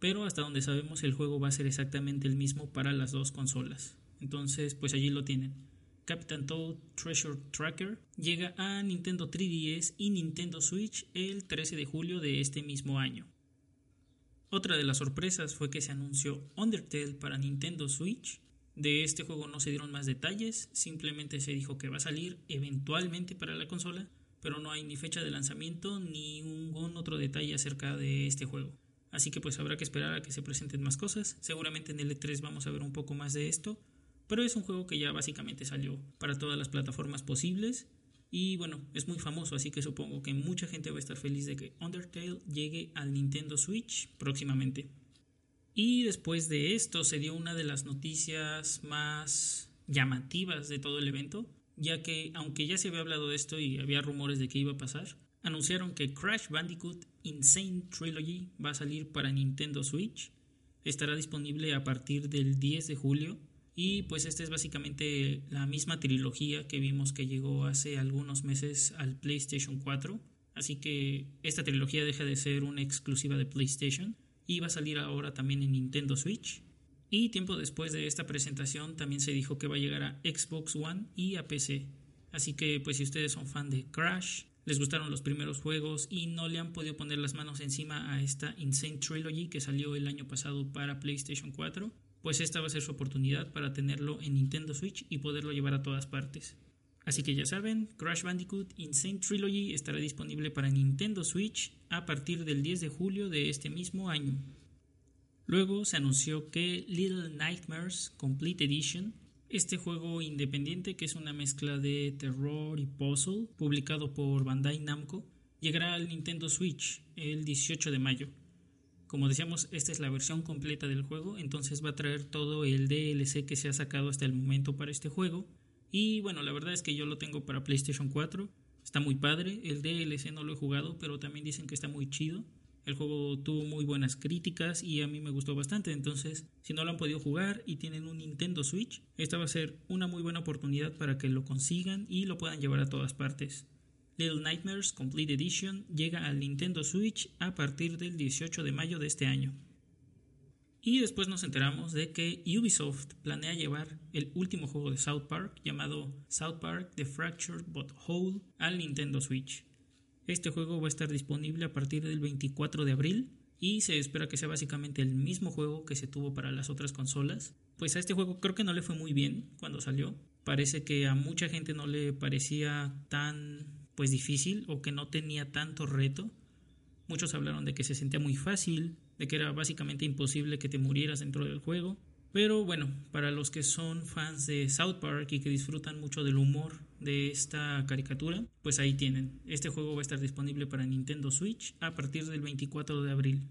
pero hasta donde sabemos el juego va a ser exactamente el mismo para las dos consolas. Entonces, pues allí lo tienen. Captain Toad Treasure Tracker llega a Nintendo 3DS y Nintendo Switch el 13 de julio de este mismo año. Otra de las sorpresas fue que se anunció Undertale para Nintendo Switch. De este juego no se dieron más detalles, simplemente se dijo que va a salir eventualmente para la consola, pero no hay ni fecha de lanzamiento ni ningún otro detalle acerca de este juego. Así que pues habrá que esperar a que se presenten más cosas. Seguramente en el E3 vamos a ver un poco más de esto, pero es un juego que ya básicamente salió para todas las plataformas posibles y bueno, es muy famoso, así que supongo que mucha gente va a estar feliz de que Undertale llegue al Nintendo Switch próximamente. Y después de esto se dio una de las noticias más llamativas de todo el evento, ya que aunque ya se había hablado de esto y había rumores de que iba a pasar, anunciaron que Crash Bandicoot Insane Trilogy va a salir para Nintendo Switch. Estará disponible a partir del 10 de julio y pues esta es básicamente la misma trilogía que vimos que llegó hace algunos meses al PlayStation 4. Así que esta trilogía deja de ser una exclusiva de PlayStation y va a salir ahora también en Nintendo Switch. Y tiempo después de esta presentación también se dijo que va a llegar a Xbox One y a PC. Así que pues si ustedes son fan de Crash, les gustaron los primeros juegos y no le han podido poner las manos encima a esta Insane Trilogy que salió el año pasado para PlayStation 4, pues esta va a ser su oportunidad para tenerlo en Nintendo Switch y poderlo llevar a todas partes. Así que ya saben, Crash Bandicoot Insane Trilogy estará disponible para Nintendo Switch a partir del 10 de julio de este mismo año. Luego se anunció que Little Nightmares Complete Edition, este juego independiente que es una mezcla de terror y puzzle, publicado por Bandai Namco, llegará al Nintendo Switch el 18 de mayo. Como decíamos, esta es la versión completa del juego, entonces va a traer todo el DLC que se ha sacado hasta el momento para este juego. Y bueno, la verdad es que yo lo tengo para PlayStation 4. Está muy padre, el DLC no lo he jugado, pero también dicen que está muy chido. El juego tuvo muy buenas críticas y a mí me gustó bastante, entonces si no lo han podido jugar y tienen un Nintendo Switch, esta va a ser una muy buena oportunidad para que lo consigan y lo puedan llevar a todas partes. Little Nightmares Complete Edition llega al Nintendo Switch a partir del 18 de mayo de este año. Y después nos enteramos de que Ubisoft planea llevar el último juego de South Park llamado South Park The Fractured But Whole al Nintendo Switch. Este juego va a estar disponible a partir del 24 de abril y se espera que sea básicamente el mismo juego que se tuvo para las otras consolas. Pues a este juego creo que no le fue muy bien cuando salió. Parece que a mucha gente no le parecía tan pues difícil o que no tenía tanto reto. Muchos hablaron de que se sentía muy fácil, de que era básicamente imposible que te murieras dentro del juego. Pero bueno, para los que son fans de South Park y que disfrutan mucho del humor de esta caricatura, pues ahí tienen. Este juego va a estar disponible para Nintendo Switch a partir del 24 de abril.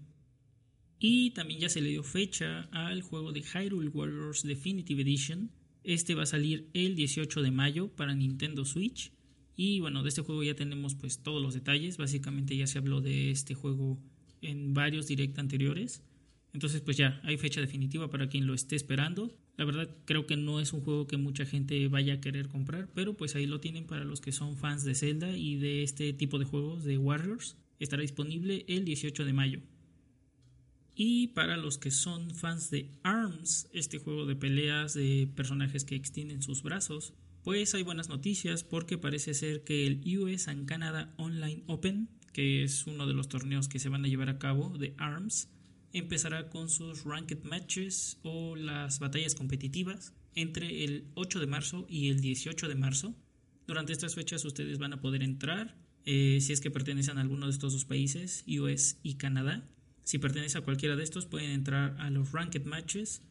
Y también ya se le dio fecha al juego de Hyrule Warriors Definitive Edition. Este va a salir el 18 de mayo para Nintendo Switch y bueno, de este juego ya tenemos pues todos los detalles. Básicamente ya se habló de este juego en varios direct anteriores. Entonces pues ya hay fecha definitiva para quien lo esté esperando. La verdad creo que no es un juego que mucha gente vaya a querer comprar, pero pues ahí lo tienen para los que son fans de Zelda y de este tipo de juegos de Warriors. Estará disponible el 18 de mayo. Y para los que son fans de ARMS, este juego de peleas de personajes que extienden sus brazos, pues hay buenas noticias porque parece ser que el US and Canada Online Open, que es uno de los torneos que se van a llevar a cabo de ARMS, empezará con sus ranked matches o las batallas competitivas entre el 8 de marzo y el 18 de marzo. Durante estas fechas ustedes van a poder entrar eh, si es que pertenecen a alguno de estos dos países, US y Canadá. Si pertenece a cualquiera de estos pueden entrar a los ranked matches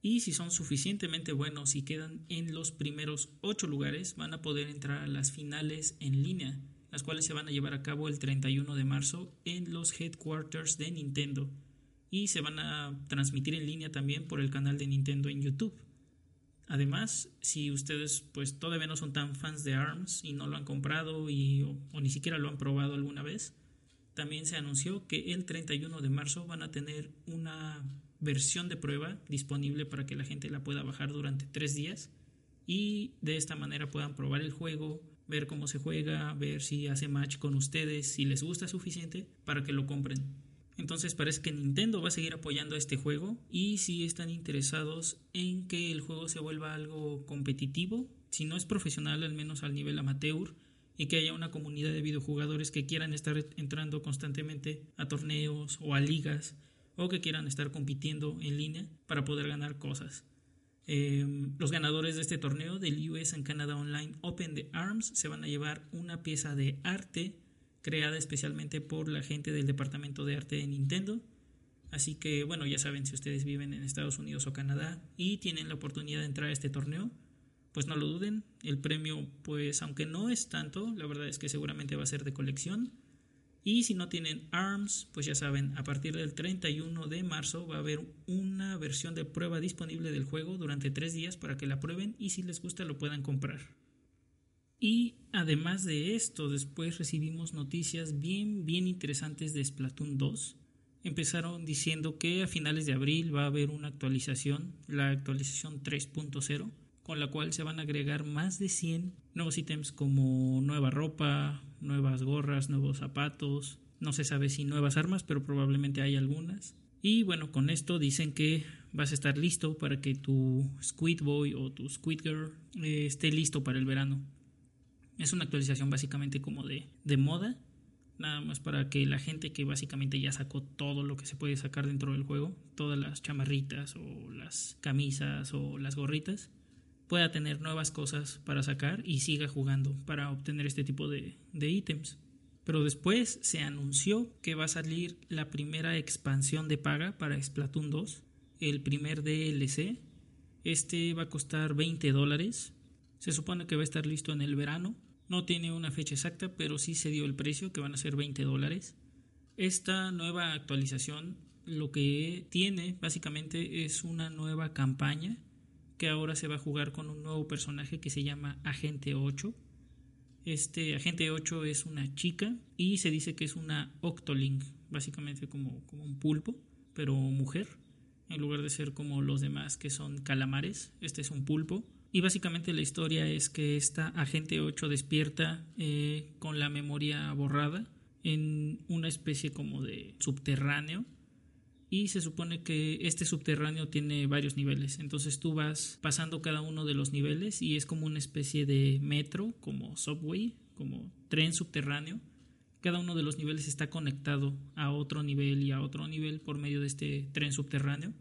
y si son suficientemente buenos y quedan en los primeros 8 lugares, van a poder entrar a las finales en línea, las cuales se van a llevar a cabo el 31 de marzo en los headquarters de Nintendo y se van a transmitir en línea también por el canal de Nintendo en YouTube. Además, si ustedes pues todavía no son tan fans de ARMS y no lo han comprado y, o ni siquiera lo han probado alguna vez, también se anunció que el 31 de marzo van a tener una versión de prueba disponible para que la gente la pueda bajar durante tres días. y de esta manera puedan probar el juego, ver cómo se juega, ver si hace match con ustedes, si les gusta suficiente para que lo compren. Entonces parece que Nintendo va a seguir apoyando este juego y si están interesados en que el juego se vuelva algo competitivo, si no es profesional al menos al nivel amateur y que haya una comunidad de videojugadores que quieran estar entrando constantemente a torneos o a ligas o que quieran estar compitiendo en línea para poder ganar cosas. Em, los ganadores de este torneo del US and Canada Online Open de ARMS se van a llevar una pieza de arte creada especialmente por la gente del departamento de arte de Nintendo. Así que bueno, ya saben si ustedes viven en Estados Unidos o Canadá y tienen la oportunidad de entrar a este torneo, pues no lo duden. El premio, pues aunque no es tanto, la verdad es que seguramente va a ser de colección. Y si no tienen ARMS, pues ya saben, a partir del 31 de marzo va a haber una versión de prueba disponible del juego durante tres días para que la prueben y si les gusta lo puedan comprar. Y además de esto, después recibimos noticias bien, bien interesantes de Splatoon 2. Empezaron diciendo que a finales de abril va a haber una actualización, la actualización 3.0, con la cual se van a agregar más de 100 nuevos ítems como nueva ropa, nuevas gorras, nuevos zapatos, no se sabe si nuevas armas, pero probablemente hay algunas. Y bueno, con esto dicen que vas a estar listo para que tu Squid Boy o tu Squid Girl eh, esté listo para el verano. Es una actualización básicamente como de, de moda, nada más para que la gente que básicamente ya sacó todo lo que se puede sacar dentro del juego, todas las chamarritas o las camisas o las gorritas, pueda tener nuevas cosas para sacar y siga jugando para obtener este tipo de, de ítems. Pero después se anunció que va a salir la primera expansión de paga para Splatoon 2, el primer DLC. Este va a costar 20 dólares. Se supone que va a estar listo en el verano. No tiene una fecha exacta, pero sí se dio el precio, que van a ser 20 dólares. Esta nueva actualización lo que tiene básicamente es una nueva campaña que ahora se va a jugar con un nuevo personaje que se llama Agente 8. Este Agente 8 es una chica y se dice que es una Octoling, básicamente como, como un pulpo, pero mujer, en lugar de ser como los demás que son calamares, este es un pulpo. Y básicamente la historia es que esta Agente 8 despierta eh, con la memoria borrada en una especie como de subterráneo y se supone que este subterráneo tiene varios niveles. Entonces tú vas pasando cada uno de los niveles y es como una especie de metro, como subway, como tren subterráneo. Cada uno de los niveles está conectado a otro nivel y a otro nivel por medio de este tren subterráneo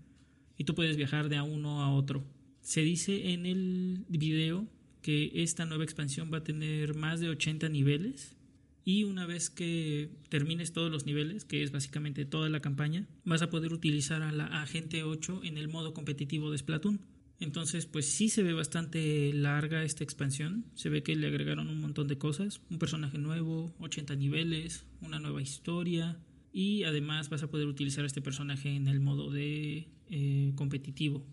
y tú puedes viajar de a uno a otro. Se dice en el video que esta nueva expansión va a tener más de 80 niveles y una vez que termines todos los niveles, que es básicamente toda la campaña, vas a poder utilizar a la Agente 8 en el modo competitivo de Splatoon. Entonces, pues sí se ve bastante larga esta expansión. Se ve que le agregaron un montón de cosas. Un personaje nuevo, 80 niveles, una nueva historia. Y además vas a poder utilizar a este personaje en el modo de eh, competitivo.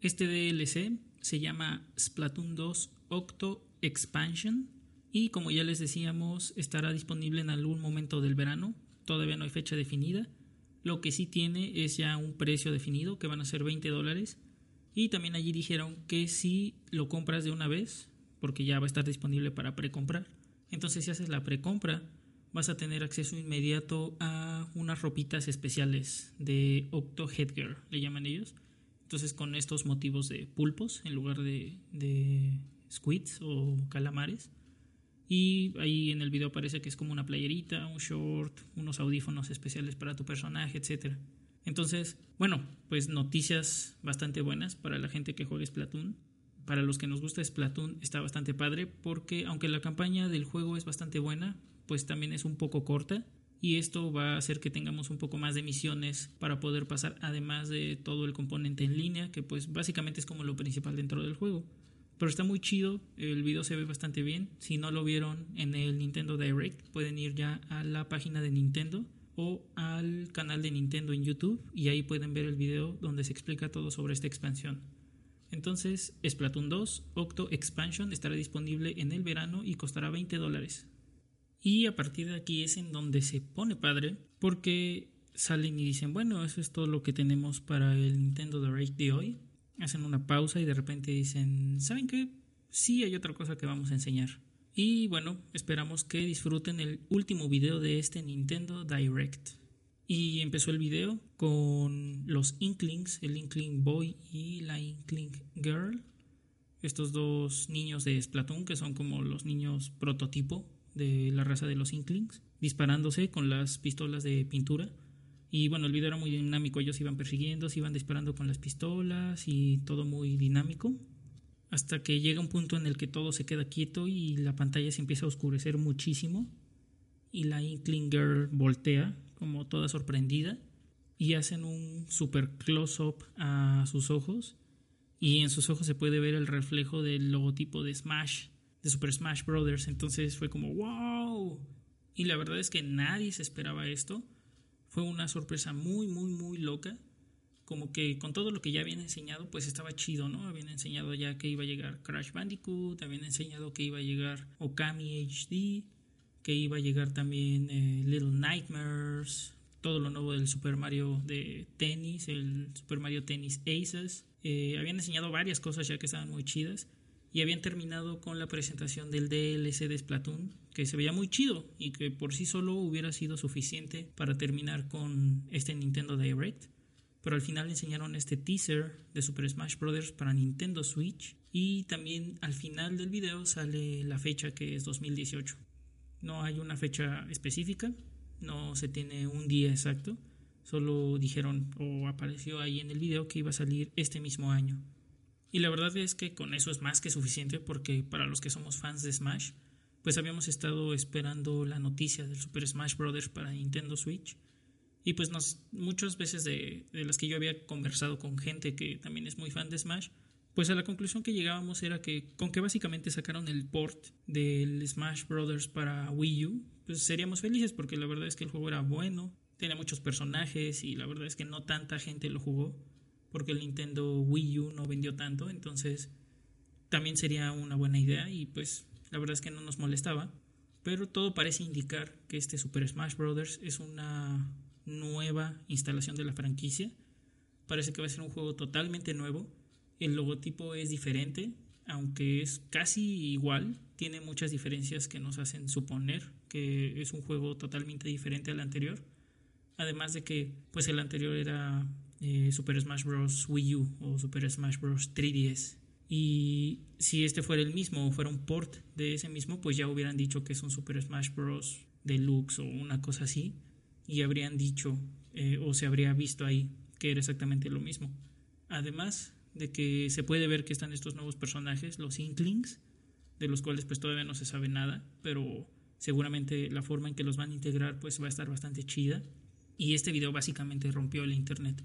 Este DLC se llama Splatoon 2 Octo Expansion y como ya les decíamos estará disponible en algún momento del verano, todavía no hay fecha definida, lo que sí tiene es ya un precio definido que van a ser 20 dólares. Y también allí dijeron que si lo compras de una vez, porque ya va a estar disponible para precomprar, entonces si haces la precompra vas a tener acceso inmediato a unas ropitas especiales de Octo Headgear, le llaman ellos. Entonces con estos motivos de pulpos en lugar de, de squids o calamares y ahí en el video parece que es como una playerita, un short, unos audífonos especiales para tu personaje, etc. Entonces, bueno, pues noticias bastante buenas para la gente que juega Splatoon. Para los que nos gusta Splatoon está bastante padre porque aunque la campaña del juego es bastante buena, pues también es un poco corta y esto va a hacer que tengamos un poco más de misiones para poder pasar además de todo el componente en línea que pues básicamente es como lo principal dentro del juego. Pero está muy chido, el video se ve bastante bien. Si no lo vieron en el Nintendo Direct, pueden ir ya a la página de Nintendo o al canal de Nintendo en YouTube y ahí pueden ver el video donde se explica todo sobre esta expansión. Entonces, Splatoon 2 Octo Expansion estará disponible en el verano y costará 20 dólares. Y a partir de aquí es en donde se pone padre porque salen y dicen, bueno, eso es todo lo que tenemos para el Nintendo Direct de hoy. Hacen una pausa y de repente dicen, ¿saben qué? Sí hay otra cosa que vamos a enseñar. Y bueno, esperamos que disfruten el último video de este Nintendo Direct. Y empezó el video con los Inklings, el Inkling Boy y la Inkling Girl. Estos dos niños de Splatoon, que son como los niños prototipo de la raza de los Inklings, disparándose con las pistolas de pintura. Y bueno, el video era muy dinámico, ellos iban persiguiendo, se iban disparando con las pistolas y todo muy dinámico. Hasta que llega un punto en el que todo se queda quieto y la pantalla se empieza a oscurecer muchísimo. Y la Inkling Girl voltea, como toda sorprendida, y hacen un super close-up a sus ojos. Y en sus ojos se puede ver el reflejo del logotipo de Smash, de Super Smash Brothers. Entonces fue como, wow. Y la verdad es que nadie se esperaba esto. Fue una sorpresa muy, muy, muy loca. Como que con todo lo que ya habían enseñado, pues estaba chido, ¿no? Habían enseñado ya que iba a llegar Crash Bandicoot, habían enseñado que iba a llegar Okami HD, que iba a llegar también eh, Little Nightmares, todo lo nuevo del Super Mario de tenis, el Super Mario Tennis Aces. Eh, habían enseñado varias cosas ya que estaban muy chidas y habían terminado con la presentación del DLC de Splatoon, que se veía muy chido y que por sí solo hubiera sido suficiente para terminar con este Nintendo Direct. Pero al final enseñaron este teaser de Super Smash Bros. para Nintendo Switch y también al final del video sale la fecha que es 2018. No hay una fecha específica, no se tiene un día exacto, solo dijeron o apareció ahí en el video que iba a salir este mismo año. Y la verdad es que con eso es más que suficiente porque para los que somos fans de Smash, pues habíamos estado esperando la noticia del Super Smash Bros. para Nintendo Switch. Y pues muchas veces de, de las que yo había conversado con gente que también es muy fan de Smash, pues a la conclusión que llegábamos era que con que básicamente sacaron el port del Smash Bros. para Wii U, pues seríamos felices porque la verdad es que el juego era bueno, tenía muchos personajes y la verdad es que no tanta gente lo jugó porque el Nintendo Wii U no vendió tanto, entonces también sería una buena idea y pues la verdad es que no nos molestaba, pero todo parece indicar que este Super Smash Bros. es una nueva instalación de la franquicia, parece que va a ser un juego totalmente nuevo, el logotipo es diferente, aunque es casi igual, tiene muchas diferencias que nos hacen suponer que es un juego totalmente diferente al anterior. Además de que pues el anterior era eh, Super Smash Bros. Wii U o Super Smash Bros. 3DS. Y si este fuera el mismo o fuera un port de ese mismo, pues ya hubieran dicho que es un Super Smash Bros. Deluxe o una cosa así. Y habrían dicho eh, o se habría visto ahí que era exactamente lo mismo. Además de que se puede ver que están estos nuevos personajes, los Inklings, de los cuales pues todavía no se sabe nada, pero seguramente la forma en que los van a integrar pues va a estar bastante chida. Y este video básicamente rompió el internet.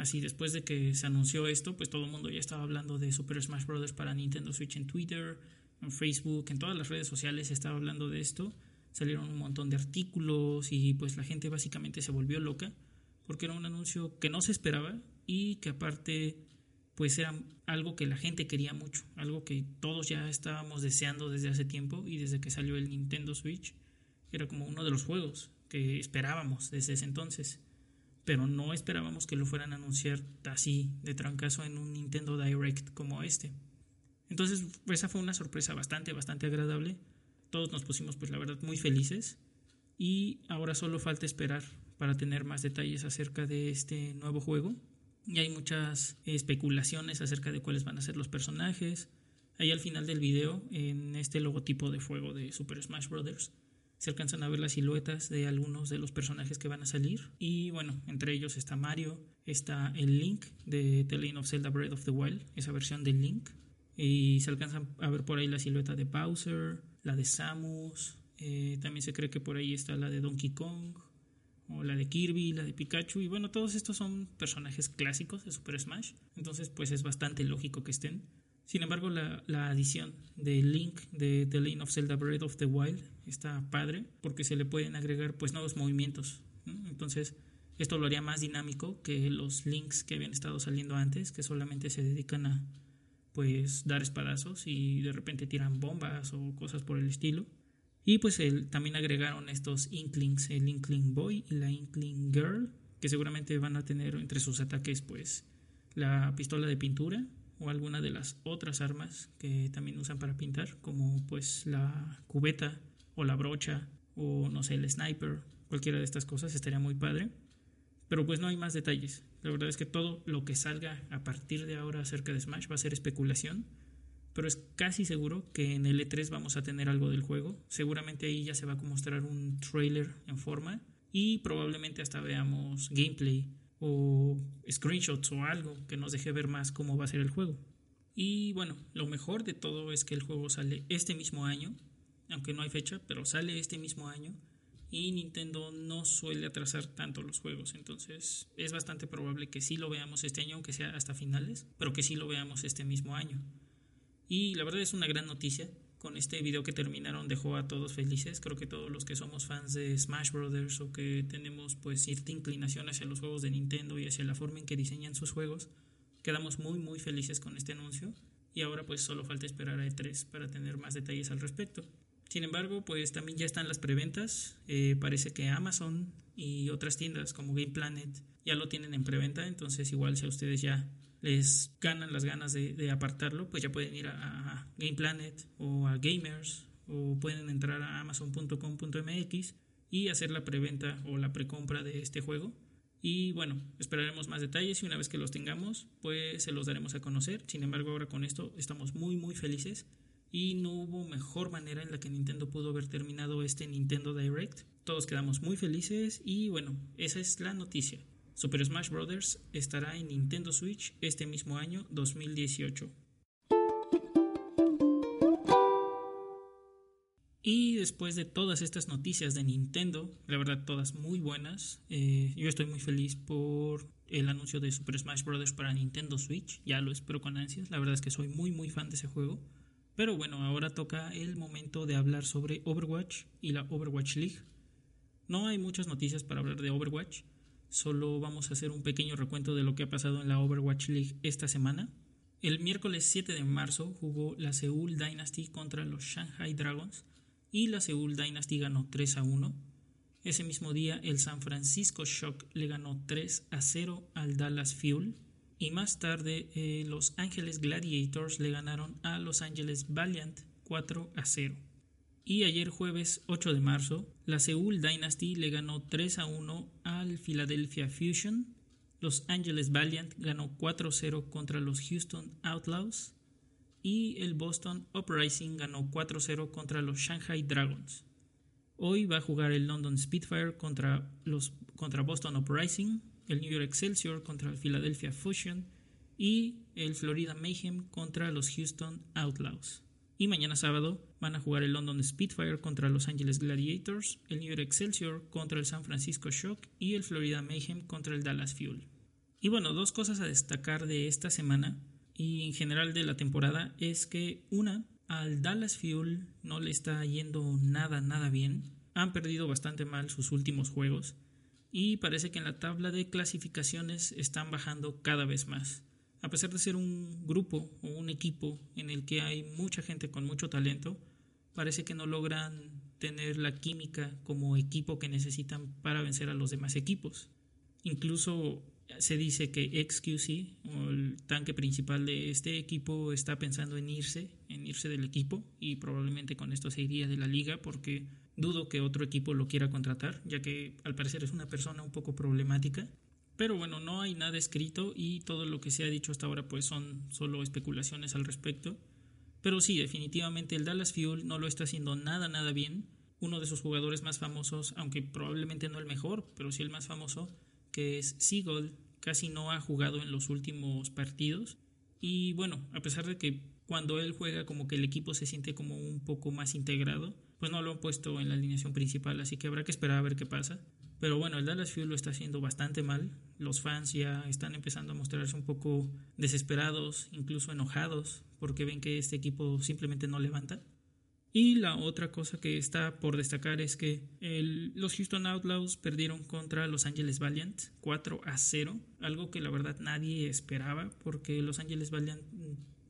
Así, después de que se anunció esto, pues todo el mundo ya estaba hablando de Super Smash Bros. para Nintendo Switch en Twitter, en Facebook, en todas las redes sociales se estaba hablando de esto. Salieron un montón de artículos y pues la gente básicamente se volvió loca porque era un anuncio que no se esperaba y que aparte pues era algo que la gente quería mucho, algo que todos ya estábamos deseando desde hace tiempo y desde que salió el Nintendo Switch era como uno de los juegos que esperábamos desde ese entonces pero no esperábamos que lo fueran a anunciar así de trancazo en un Nintendo Direct como este. Entonces, esa fue una sorpresa bastante, bastante agradable. Todos nos pusimos, pues la verdad, muy felices. Y ahora solo falta esperar para tener más detalles acerca de este nuevo juego. Y hay muchas especulaciones acerca de cuáles van a ser los personajes. Ahí al final del video, en este logotipo de fuego de Super Smash Bros., se alcanzan a ver las siluetas de algunos de los personajes que van a salir. Y bueno, entre ellos está Mario, está el Link de The Legend of Zelda Breath of the Wild, esa versión del Link. Y se alcanzan a ver por ahí la silueta de Bowser, la de Samus. Eh, también se cree que por ahí está la de Donkey Kong, o la de Kirby, la de Pikachu. Y bueno, todos estos son personajes clásicos de Super Smash. Entonces, pues es bastante lógico que estén. Sin embargo, la, la, adición de Link de The Legend of Zelda Breath of the Wild está padre porque se le pueden agregar pues nuevos movimientos. Entonces, esto lo haría más dinámico que los links que habían estado saliendo antes, que solamente se dedican a pues dar espadazos y de repente tiran bombas o cosas por el estilo. Y pues también agregaron estos Inklings, el Inkling Boy y la Inkling Girl, que seguramente van a tener entre sus ataques pues la pistola de pintura o alguna de las otras armas que también usan para pintar, como pues la cubeta o la brocha o no sé, el sniper, cualquiera de estas cosas estaría muy padre. Pero pues no hay más detalles. La verdad es que todo lo que salga a partir de ahora acerca de Smash va a ser especulación. Pero es casi seguro que en el E3 vamos a tener algo del juego. Seguramente ahí ya se va a mostrar un trailer en forma. Y probablemente hasta veamos gameplay o screenshots o algo que nos deje ver más cómo va a ser el juego. Y bueno, lo mejor de todo es que el juego sale este mismo año, aunque no hay fecha, pero sale este mismo año y Nintendo no suele atrasar tanto los juegos, entonces es bastante probable que sí lo veamos este año, aunque sea hasta finales, pero que sí lo veamos este mismo año. Y la verdad es una gran noticia. Con este video que terminaron dejó a todos felices. Creo que todos los que somos fans de Smash Brothers o que tenemos pues cierta inclinación hacia los juegos de Nintendo y hacia la forma en que diseñan sus juegos, quedamos muy muy felices con este anuncio. Y ahora pues solo falta esperar a E3 para tener más detalles al respecto. Sin embargo, pues también ya están las preventas. Eh, parece que Amazon y otras tiendas como Game Planet ya lo tienen en preventa. Entonces, igual si a ustedes ya les ganan las ganas de, apartarlo, pues ya pueden ir a, Game Planet o a Gamers o pueden entrar a amazon.com.mx y hacer la preventa o la precompra de este juego. Y bueno, esperaremos más detalles y una vez que los tengamos, pues se los daremos a conocer. Sin embargo, ahora con esto estamos muy muy felices y no hubo mejor manera en la que Nintendo pudo haber terminado este Nintendo Direct. Todos quedamos muy felices y bueno, esa es la noticia. Super Smash Bros. estará en Nintendo Switch este mismo año 2018. Y después de todas estas noticias de Nintendo, la verdad todas muy buenas, eh, yo estoy muy feliz por el anuncio de Super Smash Bros. para Nintendo Switch, ya lo espero con ansias, la verdad es que soy muy muy fan de ese juego. Pero bueno, ahora toca el momento de hablar sobre Overwatch y la Overwatch League. No hay muchas noticias para hablar de Overwatch, solo vamos a hacer un pequeño recuento de lo que ha pasado en la Overwatch League esta semana. El miércoles 7 de marzo jugó la Seoul Dynasty contra los Shanghai Dragons y la Seoul Dynasty ganó 3 a 1. Ese mismo día el San Francisco Shock le ganó 3 a 0 al Dallas Fuel y más tarde eh, los Ángeles Gladiators le ganaron a Los Angeles Valiant 4 a 0. Y ayer jueves 8 de marzo, la Seoul Dynasty le ganó 3 a 1 al Philadelphia Fusion. Los Angeles Valiant ganó 4 a 0 contra los Houston Outlaws. Y el Boston Uprising ganó 4 a 0 contra los Shanghai Dragons. Hoy va a jugar el London Spitfire contra, los, contra Boston Uprising el New York Excelsior contra el Philadelphia Fusion y el Florida Mayhem contra los Houston Outlaws. Y mañana sábado van a jugar el London Spitfire contra los Angeles Gladiators, el New York Excelsior contra el San Francisco Shock y el Florida Mayhem contra el Dallas Fuel. Y bueno, dos cosas a destacar de esta semana y en general de la temporada es que una, al Dallas Fuel no le está yendo nada, nada bien. Han perdido bastante mal sus últimos juegos y parece que en la tabla de clasificaciones están bajando cada vez más. A pesar de ser un grupo o un equipo en el que hay mucha gente con mucho talento, parece que no logran tener la química como equipo que necesitan para vencer a los demás equipos. Incluso se dice que XQC, o el tanque principal de este equipo, está pensando en irse, en irse del equipo y probablemente con esto se iría de la liga porque Dudo que otro equipo lo quiera contratar, ya que al parecer es una persona un poco problemática. Pero bueno, no hay nada escrito y todo lo que se ha dicho hasta ahora pues son solo especulaciones al respecto. Pero sí, definitivamente el Dallas Fuel no lo está haciendo nada, nada bien. Uno de sus jugadores más famosos, aunque probablemente no el mejor, pero sí el más famoso, que es Seagull, casi no ha jugado en los últimos partidos. Y bueno, a pesar de que cuando él juega como que el equipo se siente como un poco más integrado, pues no lo han puesto en la alineación principal, así que habrá que esperar a ver qué pasa. Pero bueno, el Dallas Fuel lo está haciendo bastante mal. Los fans ya están empezando a mostrarse un poco desesperados, incluso enojados, porque ven que este equipo simplemente no levanta. Y la otra cosa que está por destacar es que los Houston Outlaws perdieron contra Los Angeles Valiant 4 a 0, algo que la verdad nadie esperaba, porque Los Angeles Valiant,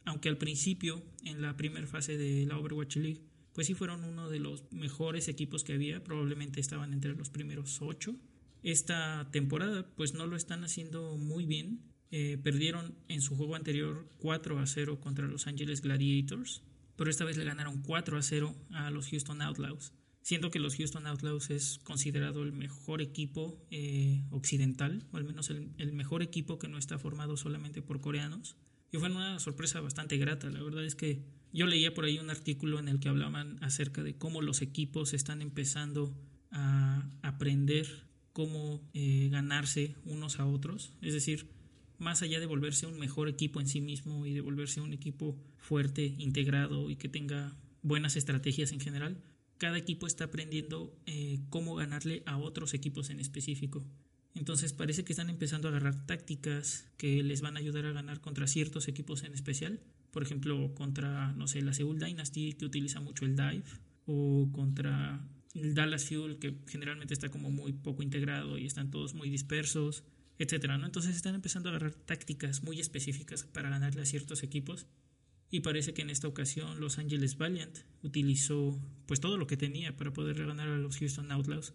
aunque al principio, en la primera fase de la Overwatch League, pues sí fueron uno de los mejores equipos que había, probablemente estaban entre los primeros ocho. Esta temporada pues no lo están haciendo muy bien, Eh, perdieron en su juego anterior 4 a 0 contra Los Angeles Gladiators, pero esta vez le ganaron 4 a 0 a los Houston Outlaws. Siento que los Houston Outlaws es considerado el mejor equipo eh, occidental, o al menos el, el, mejor equipo que no está formado solamente por coreanos. Y fue una sorpresa bastante grata. La verdad es que yo leía por ahí un artículo en el que hablaban acerca de cómo los equipos están empezando a aprender cómo eh, ganarse unos a otros. Es decir, más allá de volverse un mejor equipo en sí mismo y de volverse un equipo fuerte, integrado y que tenga buenas estrategias en general, cada equipo está aprendiendo eh, cómo ganarle a otros equipos en específico. Entonces parece que están empezando a agarrar tácticas que les van a ayudar a ganar contra ciertos equipos en especial. Por ejemplo, contra, no sé, la Seoul Dynasty que utiliza mucho el dive. O contra el Dallas Fuel que generalmente está como muy poco integrado y están todos muy dispersos, etcétera, ¿no? Entonces están empezando a agarrar tácticas muy específicas para ganarle a ciertos equipos. Y parece que en esta ocasión Los Angeles Valiant utilizó pues todo lo que tenía para poder ganar a los Houston Outlaws.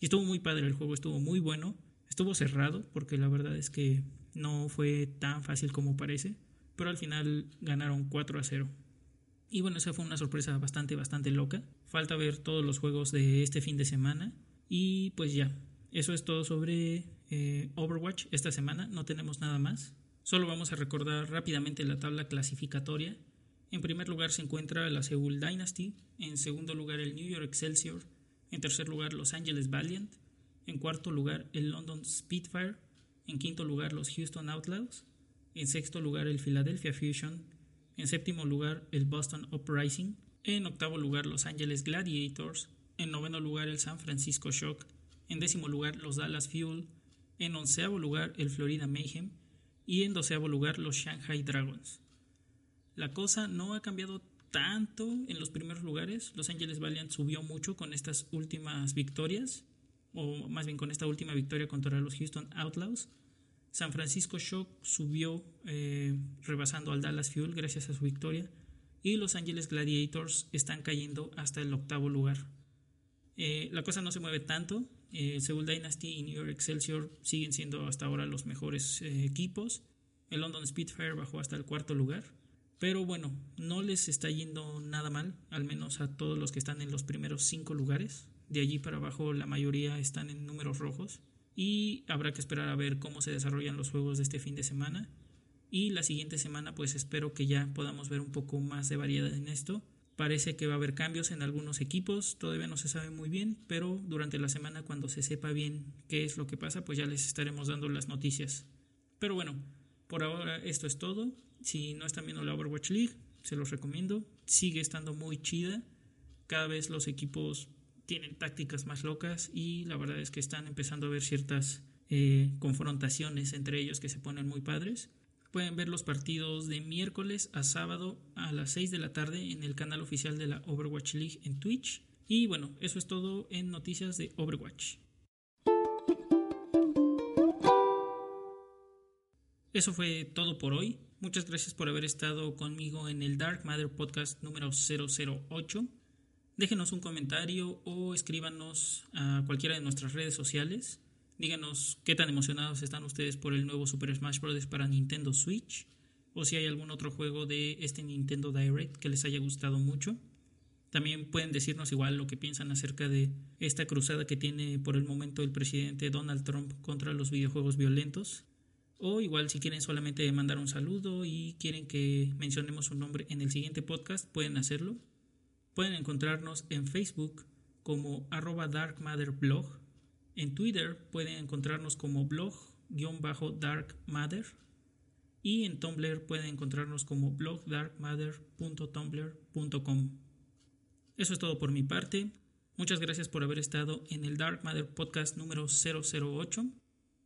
Y estuvo muy padre el juego, estuvo muy bueno. Estuvo cerrado porque la verdad es que no fue tan fácil como parece, pero al final ganaron 4 a 0. Y bueno, esa fue una sorpresa bastante, bastante loca. Falta ver todos los juegos de este fin de semana. Y pues ya, eso es todo sobre eh, Overwatch esta semana. No tenemos nada más. Solo vamos a recordar rápidamente la tabla clasificatoria. En primer lugar se encuentra la Seoul Dynasty. En segundo lugar el New York Excelsior. En tercer lugar Los Angeles Valiant. En cuarto lugar, el London Spitfire. En quinto lugar, los Houston Outlaws. En sexto lugar, el Philadelphia Fusion. En séptimo lugar, el Boston Uprising. En octavo lugar, Los Angeles Gladiators. En noveno lugar, el San Francisco Shock. En décimo lugar, los Dallas Fuel. En onceavo lugar, el Florida Mayhem. Y en doceavo lugar, los Shanghai Dragons. La cosa no ha cambiado tanto en los primeros lugares. Los Angeles Valiant subió mucho con estas últimas victorias o más bien con esta última victoria contra los Houston Outlaws. San Francisco Shock subió eh, rebasando al Dallas Fuel gracias a su victoria y Los Angeles Gladiators están cayendo hasta el octavo lugar. Eh, la cosa no se mueve tanto. Eh, Seoul Dynasty y New York Excelsior siguen siendo hasta ahora los mejores eh, equipos. El London Spitfire bajó hasta el cuarto lugar. Pero bueno, no les está yendo nada mal, al menos a todos los que están en los primeros cinco lugares. De allí para abajo la mayoría están en números rojos y habrá que esperar a ver cómo se desarrollan los juegos de este fin de semana. Y la siguiente semana pues espero que ya podamos ver un poco más de variedad en esto. Parece que va a haber cambios en algunos equipos, todavía no se sabe muy bien, pero durante la semana cuando se sepa bien qué es lo que pasa, pues ya les estaremos dando las noticias. Pero bueno, por ahora esto es todo. Si no están viendo la Overwatch League, se los recomiendo. Sigue estando muy chida. Cada vez los equipos tienen tácticas más locas y la verdad es que están empezando a ver ciertas eh, confrontaciones entre ellos que se ponen muy padres. Pueden ver los partidos de miércoles a sábado a las 6 de la tarde en el canal oficial de la Overwatch League en Twitch. Y bueno, eso es todo en noticias de Overwatch. Eso fue todo por hoy. Muchas gracias por haber estado conmigo en el Dark Matter Podcast número 008 déjenos un comentario o escríbanos a cualquiera de nuestras redes sociales. Díganos qué tan emocionados están ustedes por el nuevo Super Smash Bros. para Nintendo Switch o si hay algún otro juego de este Nintendo Direct que les haya gustado mucho. También pueden decirnos igual lo que piensan acerca de esta cruzada que tiene por el momento el presidente Donald Trump contra los videojuegos violentos. O igual si quieren solamente mandar un saludo y quieren que mencionemos su nombre en el siguiente podcast, pueden hacerlo. Pueden encontrarnos en Facebook como arroba darkmatterblog. En Twitter pueden encontrarnos como blog-darkmatter. Y en Tumblr pueden encontrarnos como blogdarkmatter.tumblr.com. Eso es todo por mi parte. Muchas gracias por haber estado en el Dark Matter Podcast número 008.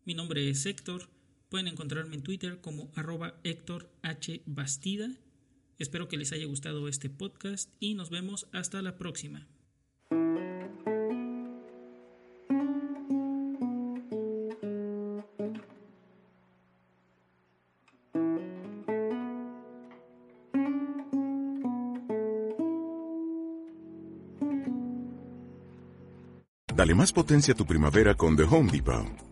Mi nombre es Héctor. Pueden encontrarme en Twitter como arroba Héctor H. Bastida Espero que les haya gustado este podcast y nos vemos hasta la próxima. Dale más potencia a tu primavera con The Home Depot.